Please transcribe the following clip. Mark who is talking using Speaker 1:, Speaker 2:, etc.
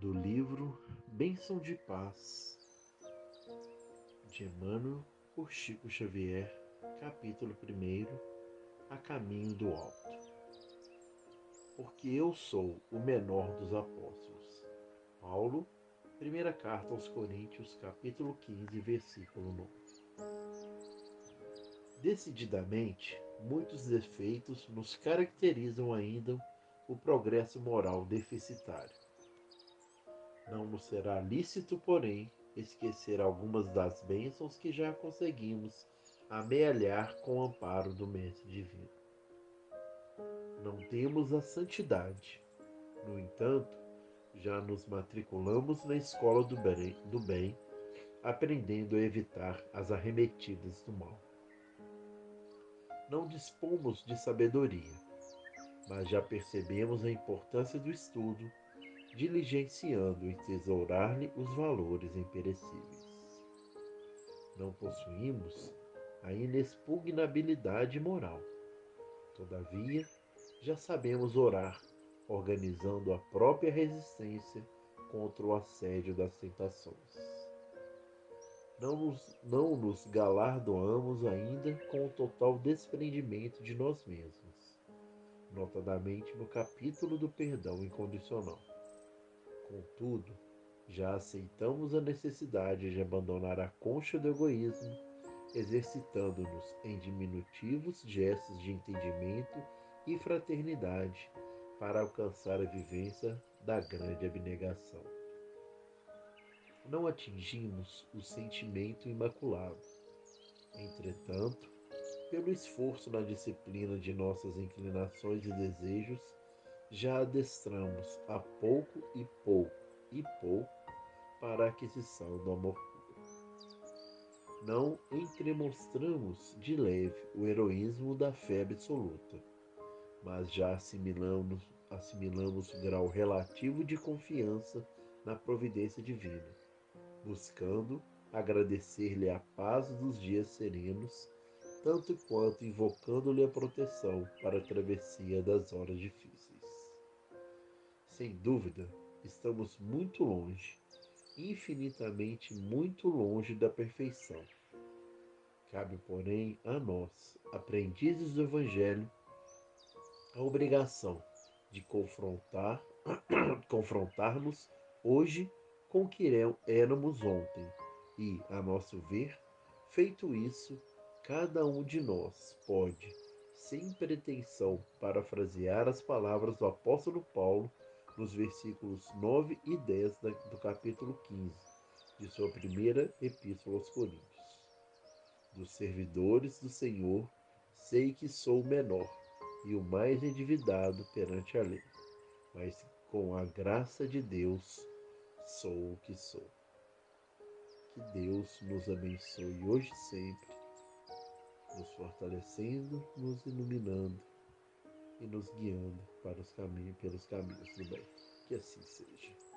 Speaker 1: do livro Bênção de Paz, de Emmanuel por Chico Xavier, capítulo 1, A Caminho do Alto. Porque eu sou o menor dos apóstolos. Paulo, primeira carta aos Coríntios, capítulo 15, versículo 9. Decididamente, muitos defeitos nos caracterizam ainda o progresso moral deficitário. Não nos será lícito, porém, esquecer algumas das bênçãos que já conseguimos amealhar com o amparo do Mestre Divino. Não temos a santidade. No entanto, já nos matriculamos na escola do bem, do bem aprendendo a evitar as arremetidas do mal. Não dispomos de sabedoria, mas já percebemos a importância do estudo diligenciando e tesourar-lhe os valores imperecíveis. Não possuímos a inexpugnabilidade moral. Todavia, já sabemos orar, organizando a própria resistência contra o assédio das tentações. Não nos, não nos galardoamos ainda com o total desprendimento de nós mesmos, notadamente no capítulo do perdão incondicional. Contudo, já aceitamos a necessidade de abandonar a concha do egoísmo, exercitando-nos em diminutivos gestos de entendimento e fraternidade para alcançar a vivência da grande abnegação. Não atingimos o sentimento imaculado. Entretanto, pelo esforço na disciplina de nossas inclinações e desejos, já adestramos a pouco e pouco e pouco para a aquisição do amor puro. Não entremostramos de leve o heroísmo da fé absoluta, mas já assimilamos, assimilamos o grau relativo de confiança na providência divina, buscando agradecer-lhe a paz dos dias serenos, tanto quanto invocando-lhe a proteção para a travessia das horas difíceis. Sem dúvida, estamos muito longe, infinitamente muito longe da perfeição. Cabe, porém, a nós, aprendizes do Evangelho, a obrigação de confrontar, confrontar-nos hoje com o que éramos ontem e, a nosso ver, feito isso, cada um de nós pode, sem pretensão parafrasear as palavras do apóstolo Paulo, nos versículos 9 e 10 do capítulo 15 de sua primeira epístola aos Coríntios. Dos servidores do Senhor, sei que sou o menor e o mais endividado perante a lei, mas com a graça de Deus sou o que sou. Que Deus nos abençoe hoje e sempre, nos fortalecendo, nos iluminando e nos guiando para os caminhos, pelos caminhos do bem. Que assim seja.